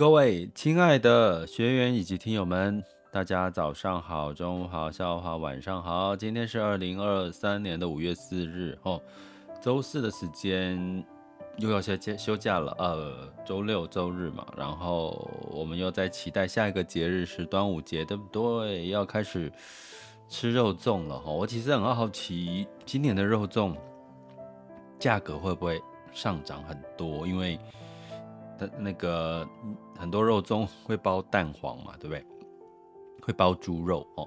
各位亲爱的学员以及听友们，大家早上好、中午好、下午好、晚上好。今天是二零二三年的五月四日哦，周四的时间又要休假休假了。呃，周六、周日嘛，然后我们又在期待下一个节日是端午节，对不对？要开始吃肉粽了哈。我其实很好奇，今年的肉粽价格会不会上涨很多？因为那个很多肉粽会包蛋黄嘛，对不对？会包猪肉哦，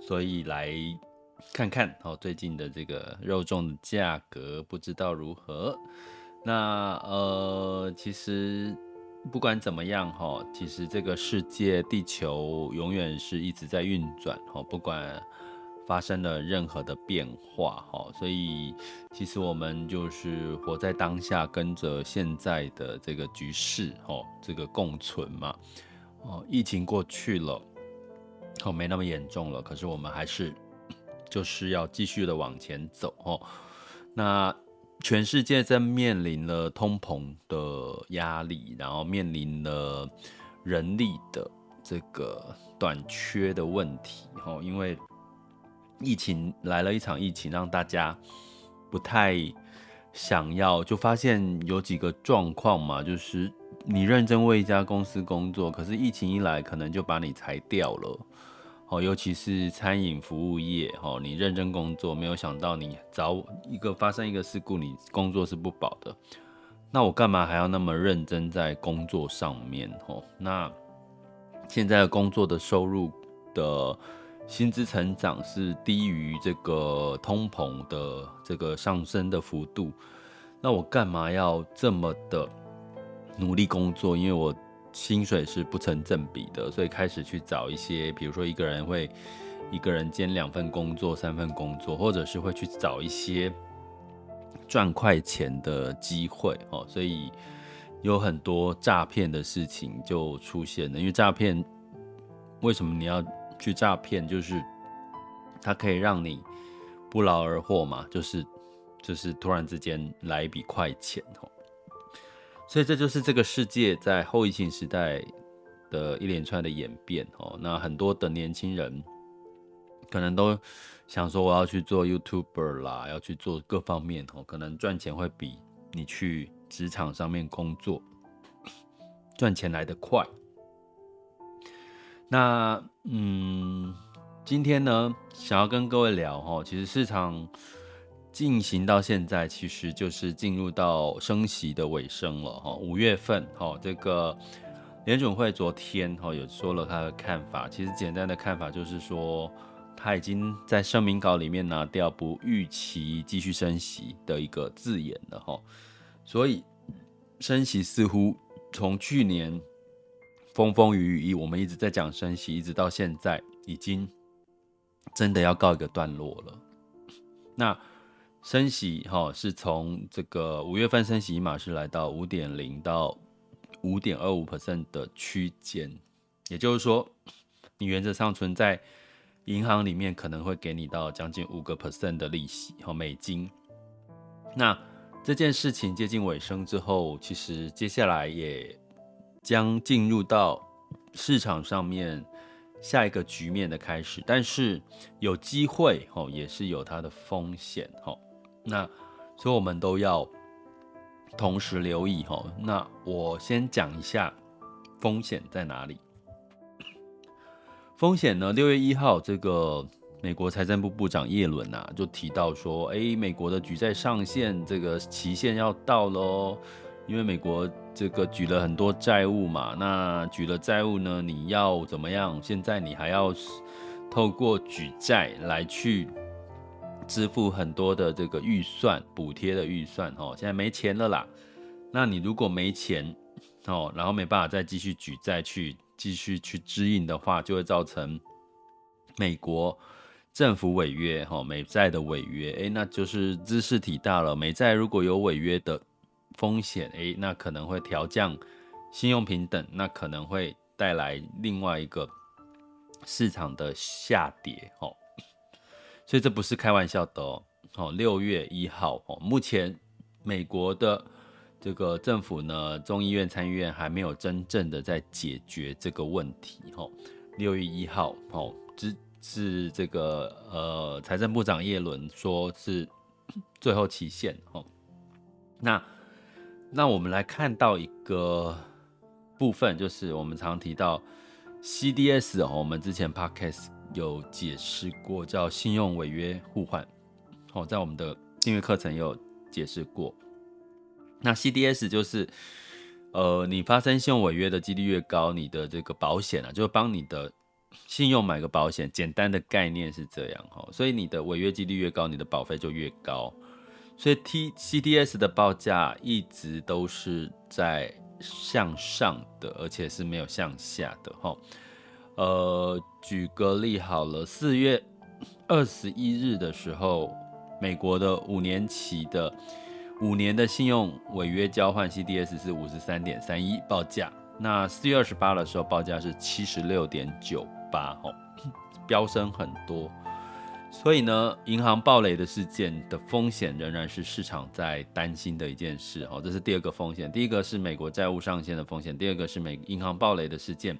所以来看看哦，最近的这个肉粽的价格不知道如何。那呃，其实不管怎么样哈，其实这个世界地球永远是一直在运转哦，不管。发生了任何的变化，哈，所以其实我们就是活在当下，跟着现在的这个局势，哈，这个共存嘛，哦，疫情过去了，哦，没那么严重了，可是我们还是就是要继续的往前走，哦，那全世界在面临了通膨的压力，然后面临了人力的这个短缺的问题，哦，因为。疫情来了一场疫情，让大家不太想要，就发现有几个状况嘛，就是你认真为一家公司工作，可是疫情一来，可能就把你裁掉了。哦，尤其是餐饮服务业，哦，你认真工作，没有想到你早一个发生一个事故，你工作是不保的。那我干嘛还要那么认真在工作上面？哦，那现在的工作的收入的。薪资成长是低于这个通膨的这个上升的幅度，那我干嘛要这么的努力工作？因为我薪水是不成正比的，所以开始去找一些，比如说一个人会一个人兼两份工作、三份工作，或者是会去找一些赚快钱的机会哦。所以有很多诈骗的事情就出现了，因为诈骗为什么你要？去诈骗就是，它可以让你不劳而获嘛，就是就是突然之间来一笔快钱哦，所以这就是这个世界在后疫情时代的一连串的演变哦。那很多的年轻人可能都想说，我要去做 YouTuber 啦，要去做各方面哦，可能赚钱会比你去职场上面工作赚钱来得快。那嗯，今天呢，想要跟各位聊哈，其实市场进行到现在，其实就是进入到升息的尾声了哈。五月份哈，这个联准会昨天哈有说了他的看法，其实简单的看法就是说，他已经在声明稿里面拿掉不预期继续升息的一个字眼了哈。所以升息似乎从去年。风风雨雨，我们一直在讲升息，一直到现在，已经真的要告一个段落了。那升息哈，是从这个五月份升息码是来到五点零到五点二五 percent 的区间，也就是说，你原则上存在银行里面可能会给你到将近五个 percent 的利息和美金。那这件事情接近尾声之后，其实接下来也。将进入到市场上面下一个局面的开始，但是有机会哦，也是有它的风险哦。那所以我们都要同时留意哦。那我先讲一下风险在哪里。风险呢？六月一号，这个美国财政部部长耶伦呐就提到说，哎，美国的举债上限这个期限要到喽。因为美国这个举了很多债务嘛，那举了债务呢，你要怎么样？现在你还要透过举债来去支付很多的这个预算补贴的预算哦，现在没钱了啦。那你如果没钱哦，然后没办法再继续举债去继续去支应的话，就会造成美国政府违约哈，美债的违约，诶，那就是知识体大了。美债如果有违约的风险，诶，那可能会调降信用平等，那可能会带来另外一个市场的下跌哦。所以这不是开玩笑的哦。哦，六月一号哦，目前美国的这个政府呢，众议院、参议院还没有真正的在解决这个问题。哦，六月一号哦，只是这个呃，财政部长耶伦说是最后期限。哦，那那我们来看到一个部分，就是我们常提到 CDS 哦，我们之前 Podcast 有解释过，叫信用违约互换。哦，在我们的订阅课程有解释过。那 CDS 就是，呃，你发生信用违约的几率越高，你的这个保险啊，就帮你的信用买个保险。简单的概念是这样哈，所以你的违约几率越高，你的保费就越高。所以 T CDS 的报价一直都是在向上的，而且是没有向下的哈。呃，举个例好了，四月二十一日的时候。美国的五年期的五年的信用违约交换 CDS 是五十三点三一报价，那四月二十八的时候报价是七十六点九八，哦，飙升很多。所以呢，银行暴雷的事件的风险仍然是市场在担心的一件事，哦，这是第二个风险。第一个是美国债务上限的风险，第二个是美银行暴雷的事件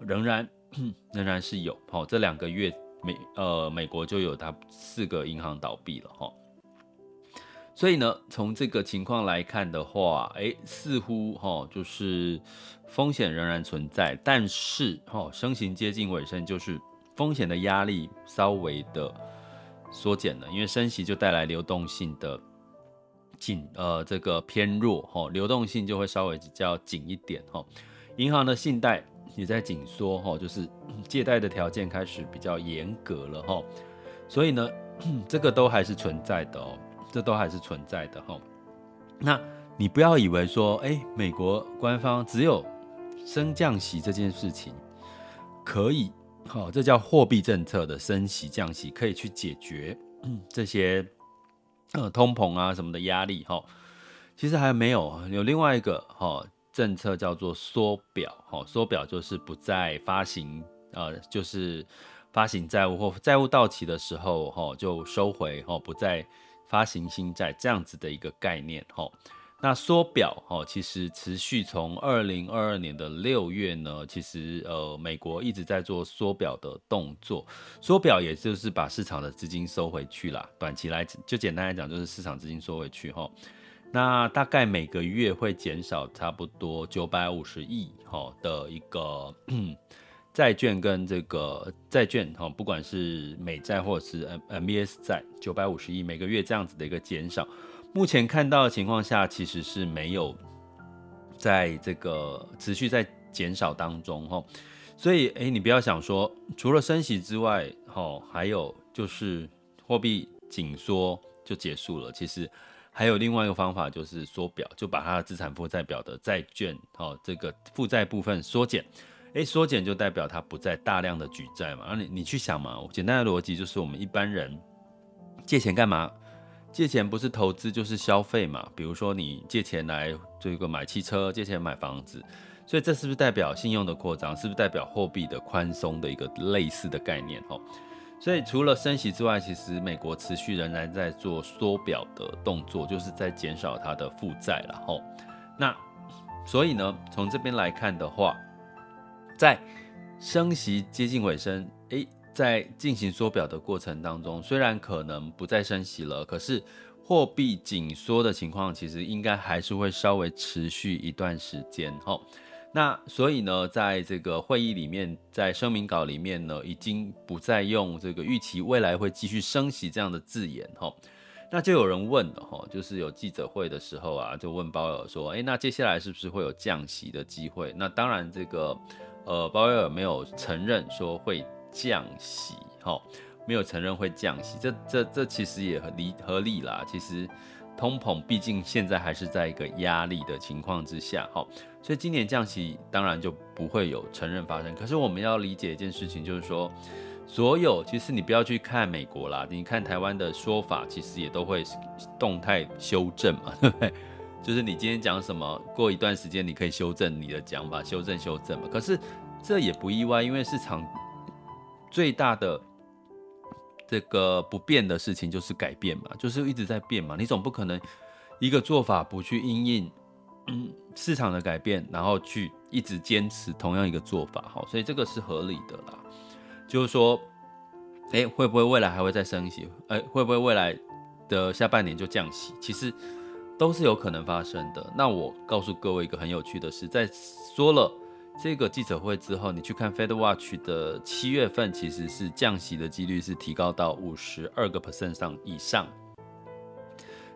仍然 仍然是有，哦，这两个月。美呃，美国就有它四个银行倒闭了哈，所以呢，从这个情况来看的话，哎，似乎哈就是风险仍然存在，但是哈升息接近尾声，就是风险的压力稍微的缩减了，因为升息就带来流动性的紧呃这个偏弱哈，流动性就会稍微比较紧一点哈，银行的信贷。也在紧缩哈，就是借贷的条件开始比较严格了哈，所以呢，这个都还是存在的哦，这都还是存在的哈。那你不要以为说，哎，美国官方只有升降息这件事情可以，好，这叫货币政策的升息降息可以去解决这些呃通膨啊什么的压力哈。其实还没有，有另外一个哈。政策叫做缩表，哈，缩表就是不再发行，呃，就是发行债务或债务到期的时候，哈，就收回，哈，不再发行新债这样子的一个概念，哈。那缩表，哈，其实持续从二零二二年的六月呢，其实呃，美国一直在做缩表的动作，缩表也就是把市场的资金收回去啦，短期来就简单来讲，就是市场资金收回去，哈。那大概每个月会减少差不多九百五十亿哈的一个 债券跟这个债券哈，不管是美债或者是 MBS 债，九百五十亿每个月这样子的一个减少。目前看到的情况下，其实是没有在这个持续在减少当中哈。所以诶，你不要想说除了升息之外哈，还有就是货币紧缩就结束了，其实。还有另外一个方法，就是缩表，就把它的资产负债表的债券，哦，这个负债部分缩减。诶，缩减就代表它不再大量的举债嘛。啊，你你去想嘛，简单的逻辑就是我们一般人借钱干嘛？借钱不是投资就是消费嘛。比如说你借钱来这个买汽车，借钱买房子，所以这是不是代表信用的扩张？是不是代表货币的宽松的一个类似的概念？哦。所以除了升息之外，其实美国持续仍然在做缩表的动作，就是在减少它的负债了吼。那所以呢，从这边来看的话，在升息接近尾声，诶，在进行缩表的过程当中，虽然可能不再升息了，可是货币紧缩的情况其实应该还是会稍微持续一段时间吼。那所以呢，在这个会议里面，在声明稿里面呢，已经不再用这个预期未来会继续升息这样的字眼哈。那就有人问了哈，就是有记者会的时候啊，就问鲍威尔说，诶，那接下来是不是会有降息的机会？那当然，这个呃，鲍威尔没有承认说会降息，哈，没有承认会降息，这这这其实也合理合理啦。其实。通膨毕竟现在还是在一个压力的情况之下，哈，所以今年降息当然就不会有承认发生。可是我们要理解一件事情，就是说，所有其实你不要去看美国啦，你看台湾的说法，其实也都会动态修正嘛，对不对？就是你今天讲什么，过一段时间你可以修正你的讲法，修正修正嘛。可是这也不意外，因为市场最大的。这个不变的事情就是改变嘛，就是一直在变嘛。你总不可能一个做法不去因应嗯市场的改变，然后去一直坚持同样一个做法，好，所以这个是合理的啦。就是说，哎，会不会未来还会再升息？哎，会不会未来的下半年就降息？其实都是有可能发生的。那我告诉各位一个很有趣的事，在说了。这个记者会之后，你去看 Fed Watch 的七月份，其实是降息的几率是提高到五十二个 percent 上以上。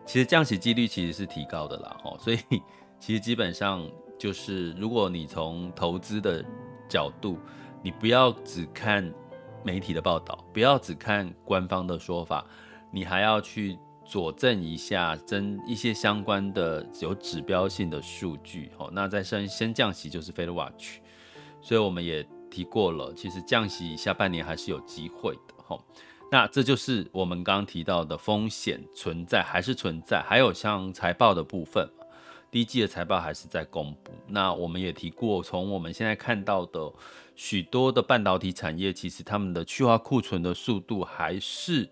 其实降息几率其实是提高的啦，吼，所以 其实基本上就是，如果你从投资的角度，你不要只看媒体的报道，不要只看官方的说法，你还要去。佐证一下，真一些相关的有指标性的数据，好，那再先先降息就是 Fed Watch，所以我们也提过了，其实降息下半年还是有机会的，哈，那这就是我们刚刚提到的风险存在还是存在，还有像财报的部分，第一季的财报还是在公布，那我们也提过，从我们现在看到的许多的半导体产业，其实他们的去化库存的速度还是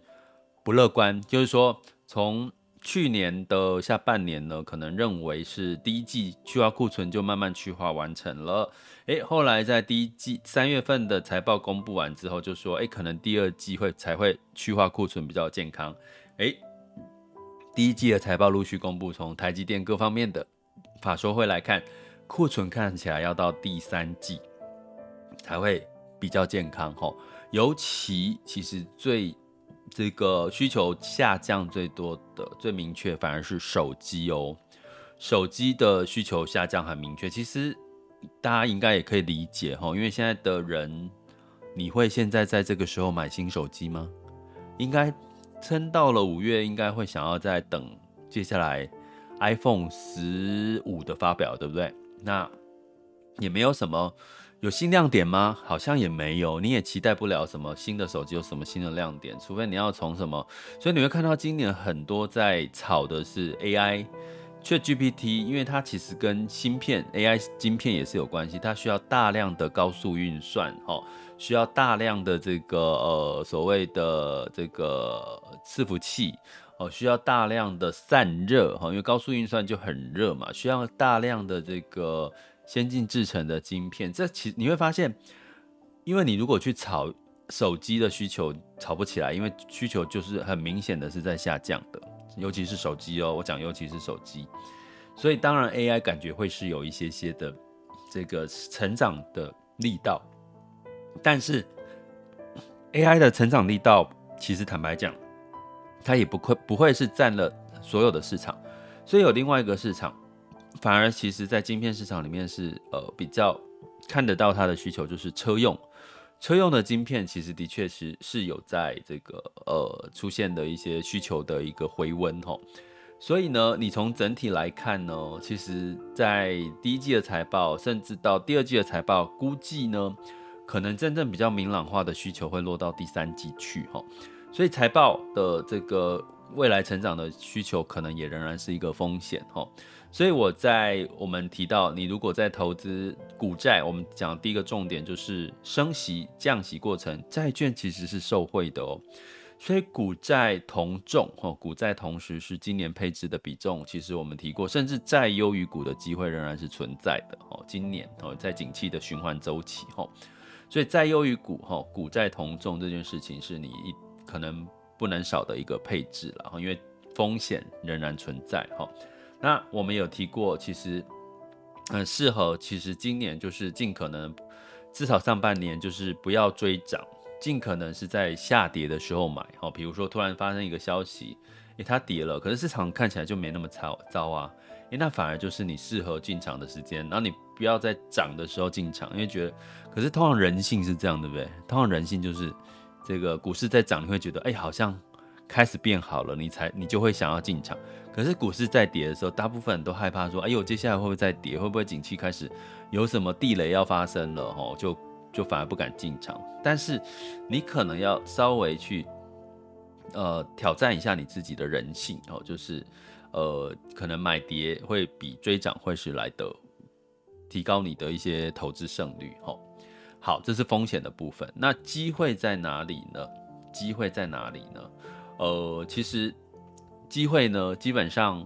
不乐观，就是说。从去年的下半年呢，可能认为是第一季去化库存就慢慢去化完成了，诶，后来在第一季三月份的财报公布完之后，就说，诶，可能第二季会才会去化库存比较健康，诶，第一季的财报陆续公布，从台积电各方面的法说会来看，库存看起来要到第三季才会比较健康吼，尤其其实最。这个需求下降最多的、最明确，反而是手机哦。手机的需求下降很明确，其实大家应该也可以理解哈，因为现在的人，你会现在在这个时候买新手机吗？应该撑到了五月，应该会想要再等接下来 iPhone 十五的发表，对不对？那也没有什么。有新亮点吗？好像也没有，你也期待不了什么新的手机有什么新的亮点，除非你要从什么。所以你会看到今年很多在炒的是 AI，ChatGPT，因为它其实跟芯片 AI 晶片也是有关系，它需要大量的高速运算，哦，需要大量的这个呃所谓的这个伺服器，哦，需要大量的散热，哈，因为高速运算就很热嘛，需要大量的这个。先进制成的晶片，这其你会发现，因为你如果去炒手机的需求，炒不起来，因为需求就是很明显的是在下降的，尤其是手机哦，我讲尤其是手机，所以当然 AI 感觉会是有一些些的这个成长的力道，但是 AI 的成长力道其实坦白讲，它也不会不会是占了所有的市场，所以有另外一个市场。反而，其实，在晶片市场里面是呃比较看得到它的需求，就是车用车用的晶片，其实的确是是有在这个呃出现的一些需求的一个回温吼。所以呢，你从整体来看呢，其实，在第一季的财报，甚至到第二季的财报，估计呢，可能真正比较明朗化的需求会落到第三季去吼。所以财报的这个未来成长的需求，可能也仍然是一个风险吼。所以我在我们提到，你如果在投资股债，我们讲第一个重点就是升息降息过程，债券其实是受惠的哦。所以股债同重，哈，股债同时是今年配置的比重，其实我们提过，甚至债优于股的机会仍然是存在的哦。今年哦，在景气的循环周期，哈，所以债优于股，哈，股债同重这件事情是你一可能不能少的一个配置了，哈，因为风险仍然存在，哈。那我们有提过，其实很适合。其实今年就是尽可能，至少上半年就是不要追涨，尽可能是在下跌的时候买。好，比如说突然发生一个消息，诶，它跌了，可是市场看起来就没那么糟糟啊，诶，那反而就是你适合进场的时间。然后你不要在涨的时候进场，因为觉得，可是通常人性是这样，对不对？通常人性就是这个股市在涨，你会觉得，哎，好像开始变好了，你才你就会想要进场。可是股市在跌的时候，大部分人都害怕说：“哎呦，接下来会不会再跌？会不会景气开始有什么地雷要发生了？”吼，就就反而不敢进场。但是你可能要稍微去呃挑战一下你自己的人性哦，就是呃可能买跌会比追涨会是来的提高你的一些投资胜率。哦，好，这是风险的部分。那机会在哪里呢？机会在哪里呢？呃，其实。机会呢，基本上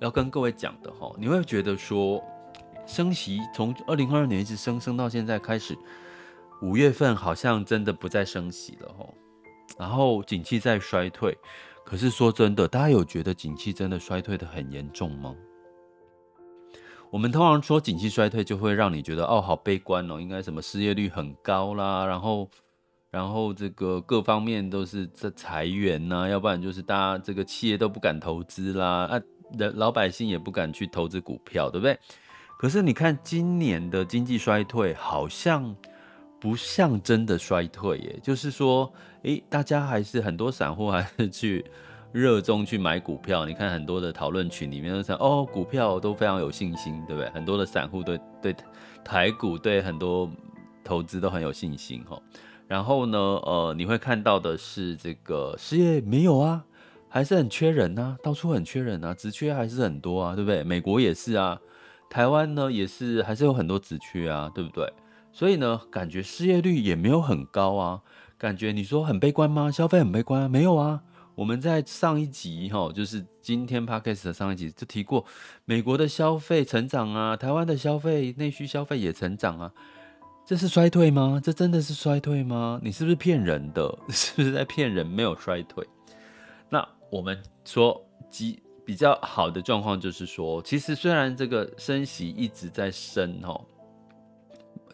要跟各位讲的哈，你会觉得说升息从二零二二年一直升升到现在开始，五月份好像真的不再升息了哈，然后景气在衰退，可是说真的，大家有觉得景气真的衰退得很严重吗？我们通常说景气衰退就会让你觉得哦，好悲观哦，应该什么失业率很高啦，然后。然后这个各方面都是在裁员呐、要不然就是大家这个企业都不敢投资啦，啊，老百姓也不敢去投资股票，对不对？可是你看今年的经济衰退，好像不像真的衰退耶，就是说，诶，大家还是很多散户还是去热衷去买股票。你看很多的讨论群里面都讲，哦，股票都非常有信心，对不对？很多的散户对对台股对很多投资都很有信心，哈。然后呢，呃，你会看到的是这个失业没有啊，还是很缺人啊，到处很缺人啊，职缺还是很多啊，对不对？美国也是啊，台湾呢也是，还是有很多职缺啊，对不对？所以呢，感觉失业率也没有很高啊，感觉你说很悲观吗？消费很悲观啊？没有啊，我们在上一集哈，就是今天 Podcast 的上一集就提过，美国的消费成长啊，台湾的消费内需消费也成长啊。这是衰退吗？这真的是衰退吗？你是不是骗人的？是不是在骗人？没有衰退。那我们说，比比较好的状况就是说，其实虽然这个升息一直在升哦，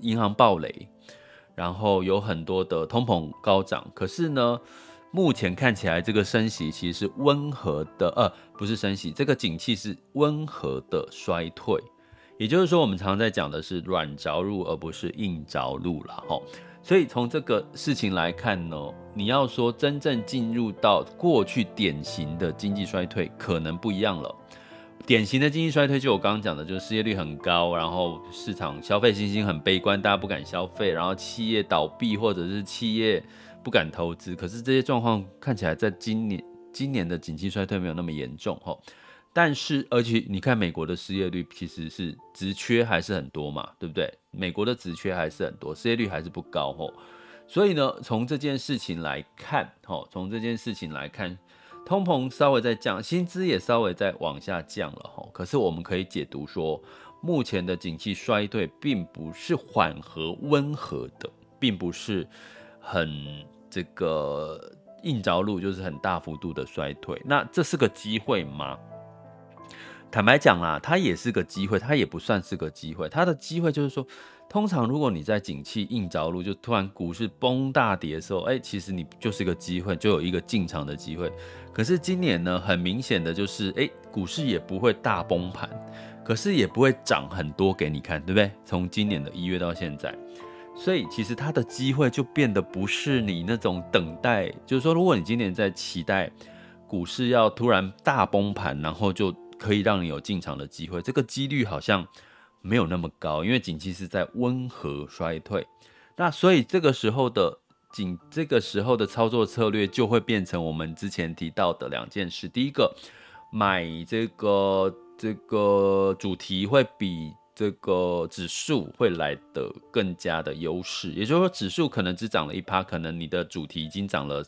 银行暴雷，然后有很多的通膨高涨，可是呢，目前看起来这个升息其实是温和的，呃，不是升息，这个景气是温和的衰退。也就是说，我们常常在讲的是软着陆，而不是硬着陆了哈。所以从这个事情来看呢，你要说真正进入到过去典型的经济衰退，可能不一样了。典型的经济衰退，就我刚刚讲的，就是失业率很高，然后市场消费信心很悲观，大家不敢消费，然后企业倒闭或者是企业不敢投资。可是这些状况看起来，在今年今年的经济衰退没有那么严重哈。但是，而且你看，美国的失业率其实是职缺还是很多嘛，对不对？美国的职缺还是很多，失业率还是不高吼。所以呢，从这件事情来看，吼，从这件事情来看，通膨稍微在降，薪资也稍微在往下降了吼。可是我们可以解读说，目前的景气衰退并不是缓和温和的，并不是很这个硬着陆，就是很大幅度的衰退。那这是个机会吗？坦白讲啦，它也是个机会，它也不算是个机会。它的机会就是说，通常如果你在景气硬着陆，就突然股市崩大跌的时候，哎、其实你就是个机会，就有一个进场的机会。可是今年呢，很明显的就是，哎、股市也不会大崩盘，可是也不会涨很多给你看，对不对？从今年的一月到现在，所以其实它的机会就变得不是你那种等待，就是说，如果你今年在期待股市要突然大崩盘，然后就可以让你有进场的机会，这个几率好像没有那么高，因为景气是在温和衰退。那所以这个时候的景，这个时候的操作策略就会变成我们之前提到的两件事。第一个，买这个这个主题会比这个指数会来得更加的优势，也就是说，指数可能只涨了一趴，可能你的主题已经涨了。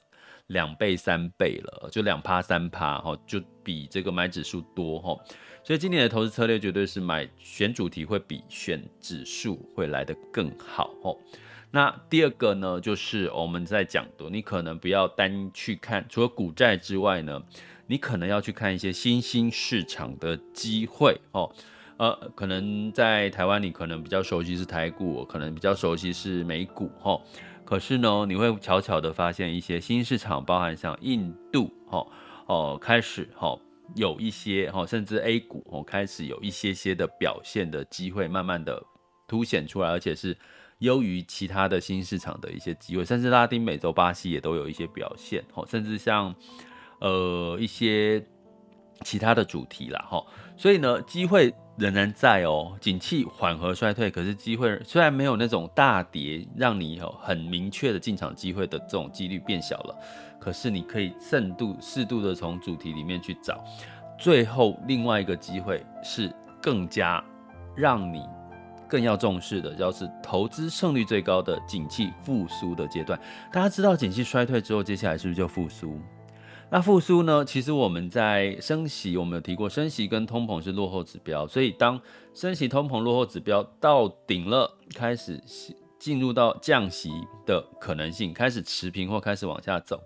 两倍三倍了，就两趴三趴哈，就比这个买指数多哈，所以今年的投资策略绝对是买选主题会比选指数会来得更好哈。那第二个呢，就是我们在讲的，你可能不要单去看，除了股债之外呢，你可能要去看一些新兴市场的机会哦。呃，可能在台湾你可能比较熟悉是台股，可能比较熟悉是美股哈。可是呢，你会悄悄的发现一些新市场，包含像印度，哦哦，开始哈有一些哈，甚至 A 股哦开始有一些些的表现的机会，慢慢的凸显出来，而且是优于其他的新市场的一些机会，甚至拉丁美洲、巴西也都有一些表现，哦，甚至像呃一些其他的主题啦，哈，所以呢，机会仍然在哦，景气缓和衰退，可是机会虽然没有那种大跌，让你有很明确的进场机会的这种几率变小了，可是你可以适度适度的从主题里面去找。最后，另外一个机会是更加让你更要重视的，就是投资胜率最高的景气复苏的阶段。大家知道，景气衰退之后，接下来是不是就复苏？那复苏呢？其实我们在升息，我们有提过，升息跟通膨是落后指标，所以当升息、通膨落后指标到顶了，开始进入到降息的可能性，开始持平或开始往下走，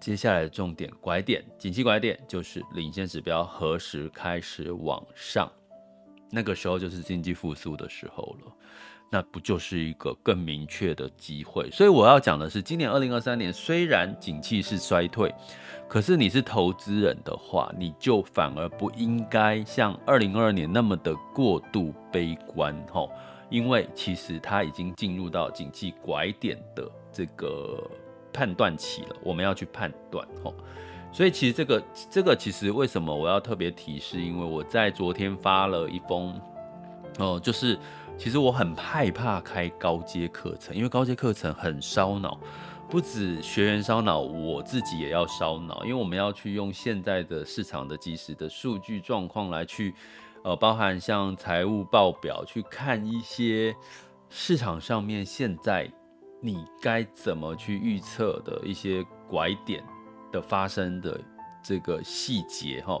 接下来的重点拐点，景气拐点就是领先指标何时开始往上，那个时候就是经济复苏的时候了。那不就是一个更明确的机会？所以我要讲的是，今年二零二三年虽然景气是衰退，可是你是投资人的话，你就反而不应该像二零二二年那么的过度悲观吼，因为其实它已经进入到景气拐点的这个判断期了，我们要去判断吼。所以其实这个这个其实为什么我要特别提示？因为我在昨天发了一封哦，就是。其实我很害怕开高阶课程，因为高阶课程很烧脑，不止学员烧脑，我自己也要烧脑，因为我们要去用现在的市场的即时的数据状况来去，呃，包含像财务报表去看一些市场上面现在你该怎么去预测的一些拐点的发生的这个细节哈，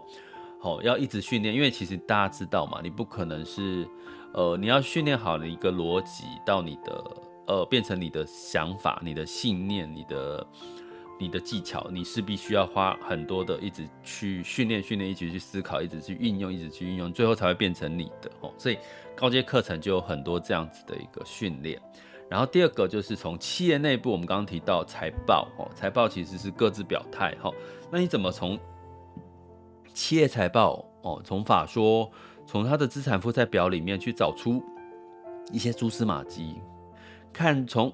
好，要一直训练，因为其实大家知道嘛，你不可能是。呃，你要训练好的一个逻辑到你的呃，变成你的想法、你的信念、你的你的技巧，你是必须要花很多的，一直去训练、训练，一直去思考，一直去运用，一直去运用，最后才会变成你的哦。所以高阶课程就有很多这样子的一个训练。然后第二个就是从企业内部，我们刚刚提到财报哦，财报其实是各自表态哈。那你怎么从企业财报哦，从法说？从他的资产负债表里面去找出一些蛛丝马迹，看从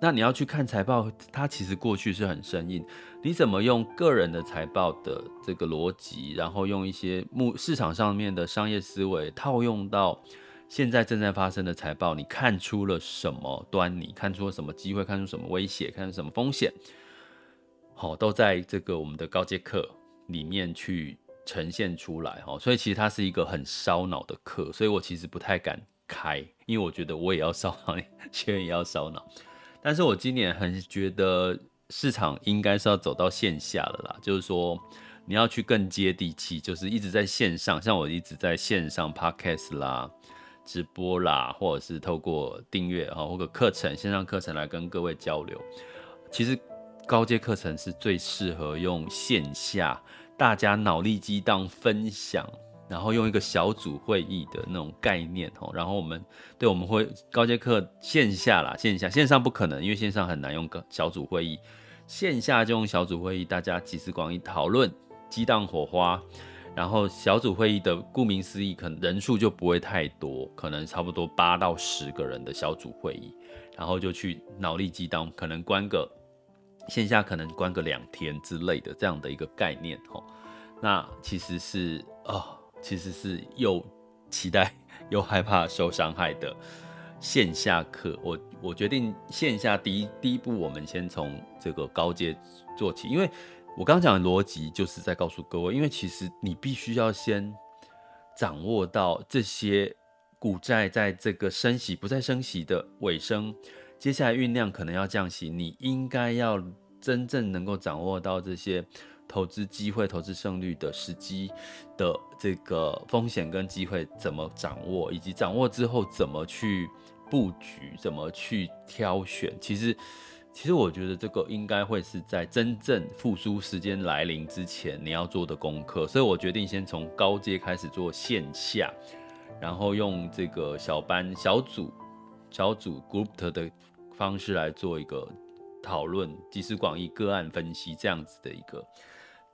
那你要去看财报，它其实过去是很生硬。你怎么用个人的财报的这个逻辑，然后用一些目市场上面的商业思维套用到现在正在发生的财报，你看出了什么端倪？看出了什么机会？看出什么威胁？看出什么风险？好，都在这个我们的高阶课里面去。呈现出来哈，所以其实它是一个很烧脑的课，所以我其实不太敢开，因为我觉得我也要烧脑，学员也要烧脑。但是我今年很觉得市场应该是要走到线下了啦，就是说你要去更接地气，就是一直在线上，像我一直在线上 podcast 啦、直播啦，或者是透过订阅啊或者课程线上课程来跟各位交流。其实高阶课程是最适合用线下。大家脑力激荡分享，然后用一个小组会议的那种概念哦，然后我们对我们会高阶课线下啦，线下线上不可能，因为线上很难用个小组会议，线下就用小组会议，大家集思广益讨论，激荡火花，然后小组会议的顾名思义，可能人数就不会太多，可能差不多八到十个人的小组会议，然后就去脑力激荡，可能关个。线下可能关个两天之类的这样的一个概念哦，那其实是哦，其实是又期待又害怕受伤害的线下课。我我决定线下第一第一步，我们先从这个高阶做起，因为我刚刚讲的逻辑就是在告诉各位，因为其实你必须要先掌握到这些股债在这个升息不再升息的尾声。接下来酝酿可能要降息，你应该要真正能够掌握到这些投资机会、投资胜率的时机的这个风险跟机会怎么掌握，以及掌握之后怎么去布局、怎么去挑选。其实，其实我觉得这个应该会是在真正复苏时间来临之前你要做的功课。所以我决定先从高阶开始做线下，然后用这个小班、小组、小组 group 的。方式来做一个讨论，集思广益个案分析这样子的一个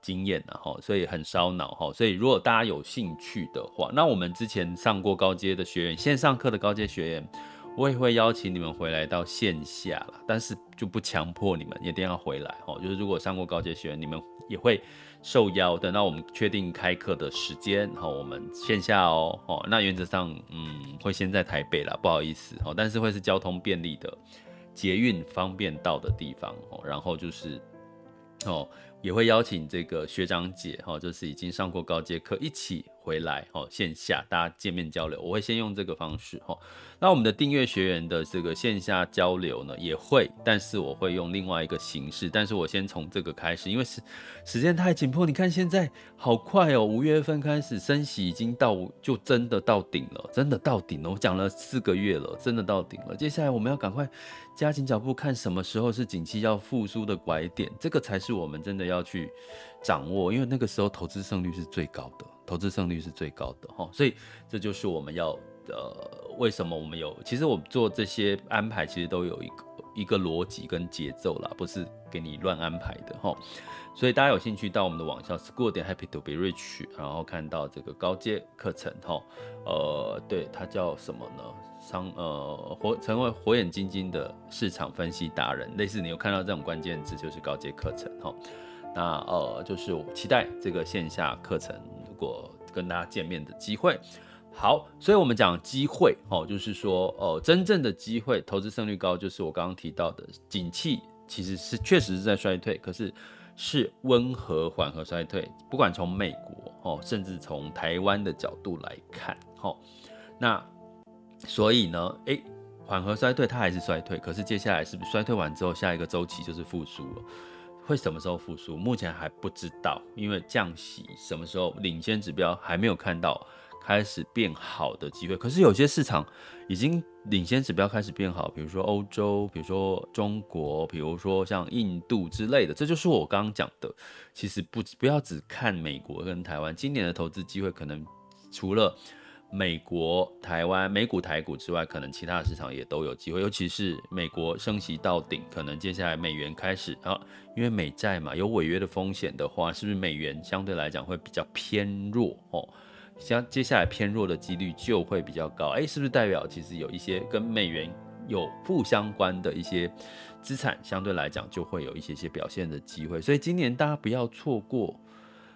经验，然后所以很烧脑哈。所以如果大家有兴趣的话，那我们之前上过高阶的学员，线上课的高阶学员，我也会邀请你们回来到线下了，但是就不强迫你们一定要回来哈。就是如果上过高阶学员，你们也会受邀，等到我们确定开课的时间，好，我们线下哦，哦，那原则上，嗯，会先在台北啦，不好意思，哦，但是会是交通便利的，捷运方便到的地方，哦，然后就是，哦，也会邀请这个学长姐，哈，就是已经上过高阶课，一起回来，哦，线下大家见面交流，我会先用这个方式，哈。那我们的订阅学员的这个线下交流呢，也会，但是我会用另外一个形式。但是我先从这个开始，因为时时间太紧迫。你看现在好快哦，五月份开始升息已经到，就真的到顶了，真的到顶了。我讲了四个月了，真的到顶了。接下来我们要赶快加紧脚步，看什么时候是景气要复苏的拐点，这个才是我们真的要去掌握。因为那个时候投资胜率是最高的，投资胜率是最高的哈。所以这就是我们要。呃，为什么我们有？其实我们做这些安排，其实都有一个一个逻辑跟节奏啦，不是给你乱安排的哈。所以大家有兴趣到我们的网校 school 点 happy to be rich，然后看到这个高阶课程哈。呃，对，它叫什么呢？商呃火成为火眼金睛的市场分析达人，类似你有看到这种关键字，就是高阶课程哈。那呃，就是我期待这个线下课程，如果跟大家见面的机会。好，所以我们讲机会哦，就是说，哦，真正的机会，投资胜率高，就是我刚刚提到的，景气其实是确实是在衰退，可是是温和缓和衰退。不管从美国哦，甚至从台湾的角度来看，哦，那所以呢，诶，缓和衰退它还是衰退，可是接下来是不是衰退完之后，下一个周期就是复苏了？会什么时候复苏？目前还不知道，因为降息什么时候领先指标还没有看到。开始变好的机会，可是有些市场已经领先指标开始变好，比如说欧洲，比如说中国，比如说像印度之类的，这就是我刚刚讲的。其实不不要只看美国跟台湾，今年的投资机会可能除了美国、台湾、美股、台股之外，可能其他的市场也都有机会。尤其是美国升息到顶，可能接下来美元开始啊，因为美债嘛有违约的风险的话，是不是美元相对来讲会比较偏弱哦？像接下来偏弱的几率就会比较高，哎，是不是代表其实有一些跟美元有负相关的一些资产，相对来讲就会有一些些表现的机会？所以今年大家不要错过，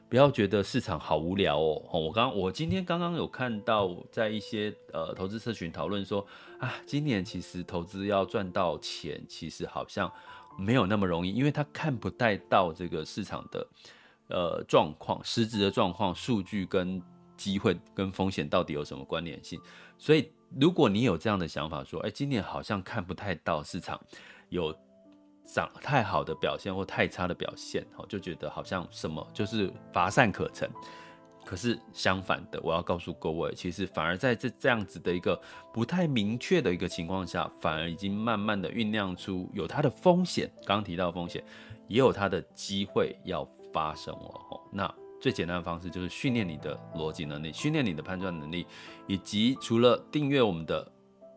不要觉得市场好无聊哦。我刚我今天刚刚有看到在一些呃投资社群讨论说啊，今年其实投资要赚到钱，其实好像没有那么容易，因为他看不太到这个市场的呃状况、实质的状况、数据跟。机会跟风险到底有什么关联性？所以，如果你有这样的想法，说，哎，今年好像看不太到市场有涨太好的表现或太差的表现，哦，就觉得好像什么就是乏善可陈。可是相反的，我要告诉各位，其实反而在这这样子的一个不太明确的一个情况下，反而已经慢慢的酝酿出有它的风险。刚刚提到风险，也有它的机会要发生。哦，那。最简单的方式就是训练你的逻辑能力，训练你的判断能力，以及除了订阅我们的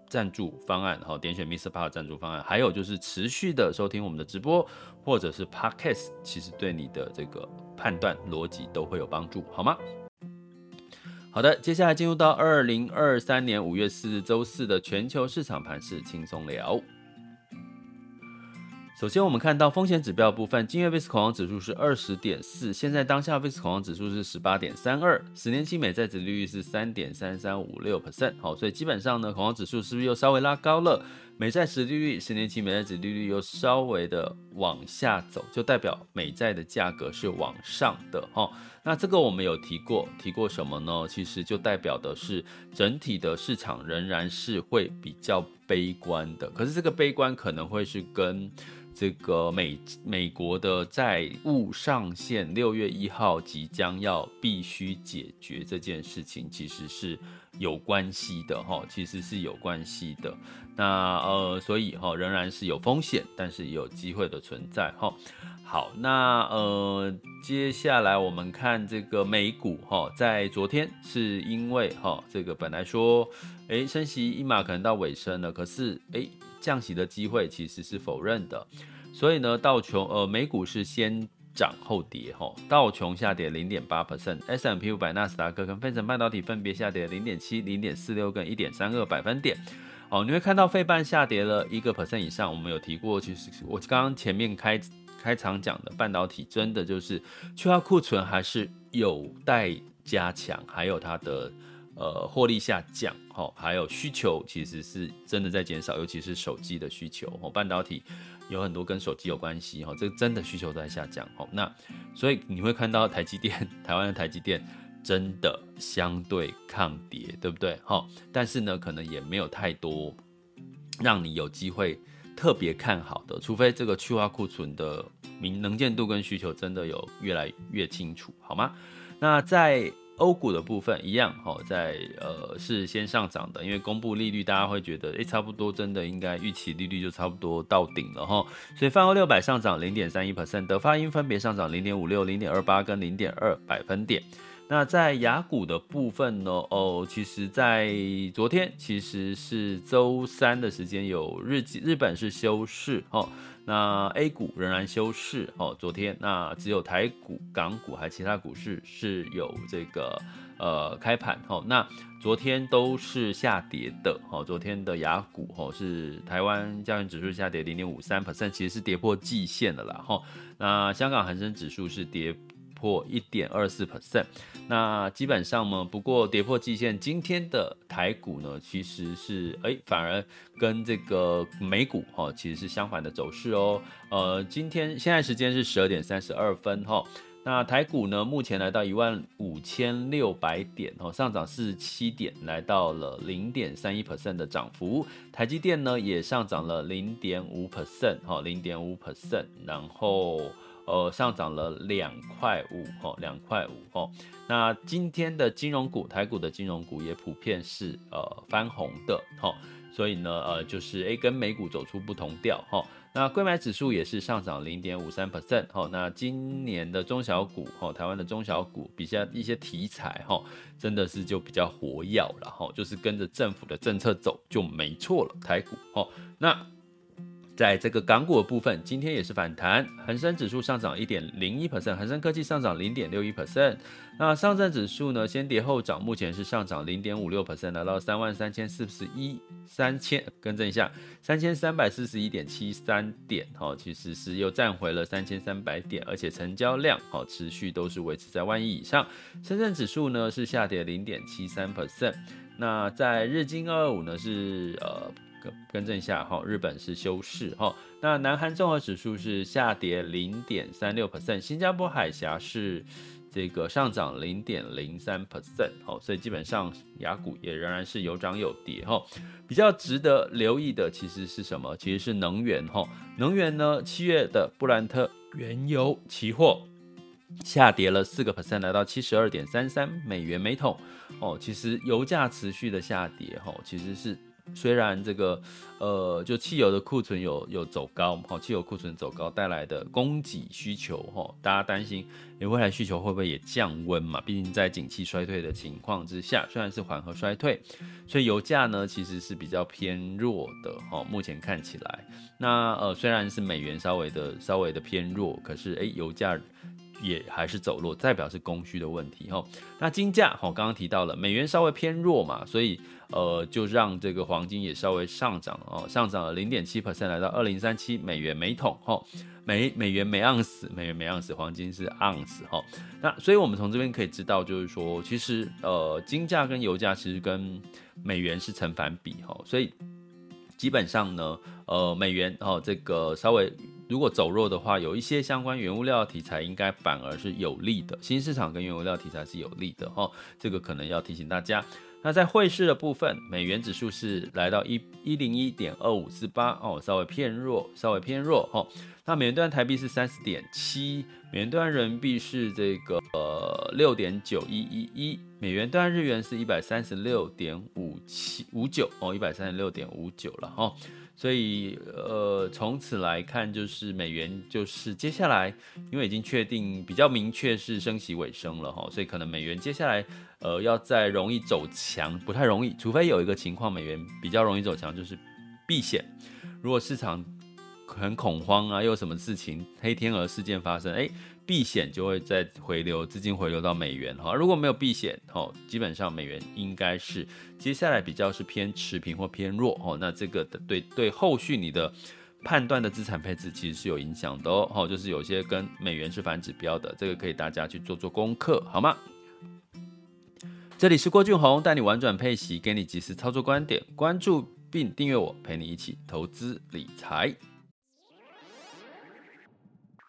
赞助方案，然后，点选 Mr. Park 赞助方案，还有就是持续的收听我们的直播或者是 Podcast，其实对你的这个判断逻辑都会有帮助，好吗？好的，接下来进入到二零二三年五月四日周四的全球市场盘势轻松聊。首先，我们看到风险指标部分，今日 VIX 恐慌指数是二十点四，现在当下 VIX 恐慌指数是十八点三二，十年期美债殖利率是三点三三五六 percent，好，所以基本上呢，恐慌指数是不是又稍微拉高了？美债殖利率，十年期美债殖利率又稍微的往下走，就代表美债的价格是往上的，哈。那这个我们有提过，提过什么呢？其实就代表的是整体的市场仍然是会比较悲观的，可是这个悲观可能会是跟这个美美国的债务上限六月一号即将要必须解决这件事情，其实是有关系的哈，其实是有关系的。那呃，所以哈，仍然是有风险，但是有机会的存在哈。好，那呃，接下来我们看这个美股哈，在昨天是因为哈，这个本来说，诶，升息一码可能到尾声了，可是诶。降息的机会其实是否认的，所以呢，道琼呃美股是先涨后跌哈，道琼下跌零点八 percent，S&P 五百、纳斯达克跟费城半导体分别下跌零点七、零点四六跟一点三二百分点。哦，你会看到费半下跌了一个 percent 以上，我们有提过，其实我刚刚前面开开场讲的，半导体真的就是去化库存还是有待加强，还有它的呃获利下降，哦，还有需求其实是真的在减少，尤其是手机的需求，哦，半导体有很多跟手机有关系，哦，这个真的需求在下降，哦，那所以你会看到台积电，台湾的台积电真的相对抗跌，对不对？哈，但是呢，可能也没有太多让你有机会。特别看好的，除非这个去化库存的明能见度跟需求真的有越来越清楚，好吗？那在欧股的部分一样，哈，在呃是先上涨的，因为公布利率，大家会觉得，诶，差不多真的应该预期利率就差不多到顶了哈，所以泛欧六百上涨零点三一 percent，德发英分别上涨零点五六、零点二八跟零点二百分点。那在雅股的部分呢？哦，其实，在昨天其实是周三的时间，有日日本是休市哦。那 A 股仍然休市哦。昨天那只有台股、港股还其他股市是有这个呃开盘哦。那昨天都是下跌的哦。昨天的雅股哦是台湾加权指数下跌零点五三 percent，其实是跌破季线的啦。哈，那香港恒生指数是跌。破一点二四 percent，那基本上呢，不过跌破季线，今天的台股呢，其实是哎、反而跟这个美股哈，其实是相反的走势哦。呃，今天现在时间是十二点三十二分哈，那台股呢，目前来到一万五千六百点哦，上涨四十七点，来到了零点三一 percent 的涨幅。台积电呢，也上涨了零点五 percent 哈，零点五 percent，然后。呃，上涨了两块五哦，两块五哦。那今天的金融股，台股的金融股也普遍是呃翻红的哈、所以呢，呃，就是 A 跟美股走出不同调哈、那柜买指数也是上涨零点五三 percent 哈。那今年的中小股哈、台湾的中小股比较一些题材哈、真的是就比较活跃了哈，就是跟着政府的政策走就没错了，台股哦。那在这个港股的部分，今天也是反弹，恒生指数上涨一点零一 percent，恒生科技上涨零点六一 percent。那上证指数呢，先跌后涨，目前是上涨零点五六 percent，来到三万三千四十一三千，更正一下，三千三百四十一点七三点，哈，其实是又站回了三千三百点，而且成交量好持续都是维持在万亿以上。深圳指数呢是下跌零点七三 percent，那在日经二二五呢是呃。更更正一下哈，日本是休市哈。那南韩综合指数是下跌零点三六 percent，新加坡海峡是这个上涨零点零三 percent。哦，所以基本上雅股也仍然是有涨有跌哈。比较值得留意的其实是什么？其实是能源哈。能源呢，七月的布兰特原油期货下跌了四个 percent，来到七十二点三三美元每桶。哦，其实油价持续的下跌哈，其实是。虽然这个，呃，就汽油的库存有有走高，哈，汽油库存走高带来的供给需求，哈，大家担心，未来需求会不会也降温嘛？毕竟在景气衰退的情况之下，虽然是缓和衰退，所以油价呢其实是比较偏弱的，哈，目前看起来，那呃虽然是美元稍微的稍微的偏弱，可是诶，油价。也还是走弱，代表是供需的问题哈。那金价哈，刚刚提到了美元稍微偏弱嘛，所以呃就让这个黄金也稍微上涨哦，上涨了零点七 percent，来到二零三七美元每桶哈，美美元每盎司，美元每盎司，黄金是盎司哈。那所以我们从这边可以知道，就是说其实呃金价跟油价其实跟美元是成反比哈，所以基本上呢呃美元哦这个稍微。如果走弱的话，有一些相关原物料题材应该反而是有利的，新市场跟原物料题材是有利的哈，这个可能要提醒大家。那在汇市的部分，美元指数是来到一一零一点二五四八哦，稍微偏弱，稍微偏弱哈。那美元兑台币是三十点七，美元兑人民币是这个呃六点九一一一，美元兑日元是一百三十六点五七五九哦，一百三十六点五九了哈。所以，呃，从此来看，就是美元就是接下来，因为已经确定比较明确是升息尾声了哈，所以可能美元接下来，呃，要再容易走强不太容易，除非有一个情况，美元比较容易走强，就是避险。如果市场很恐慌啊，又有什么事情黑天鹅事件发生，哎。避险就会再回流资金回流到美元哈，如果没有避险哈，基本上美元应该是接下来比较是偏持平或偏弱哦。那这个的对对后续你的判断的资产配置其实是有影响的哦。就是有些跟美元是反指标的，这个可以大家去做做功课，好吗？这里是郭俊宏，带你玩转配息，给你及时操作观点，关注并订阅我，陪你一起投资理财。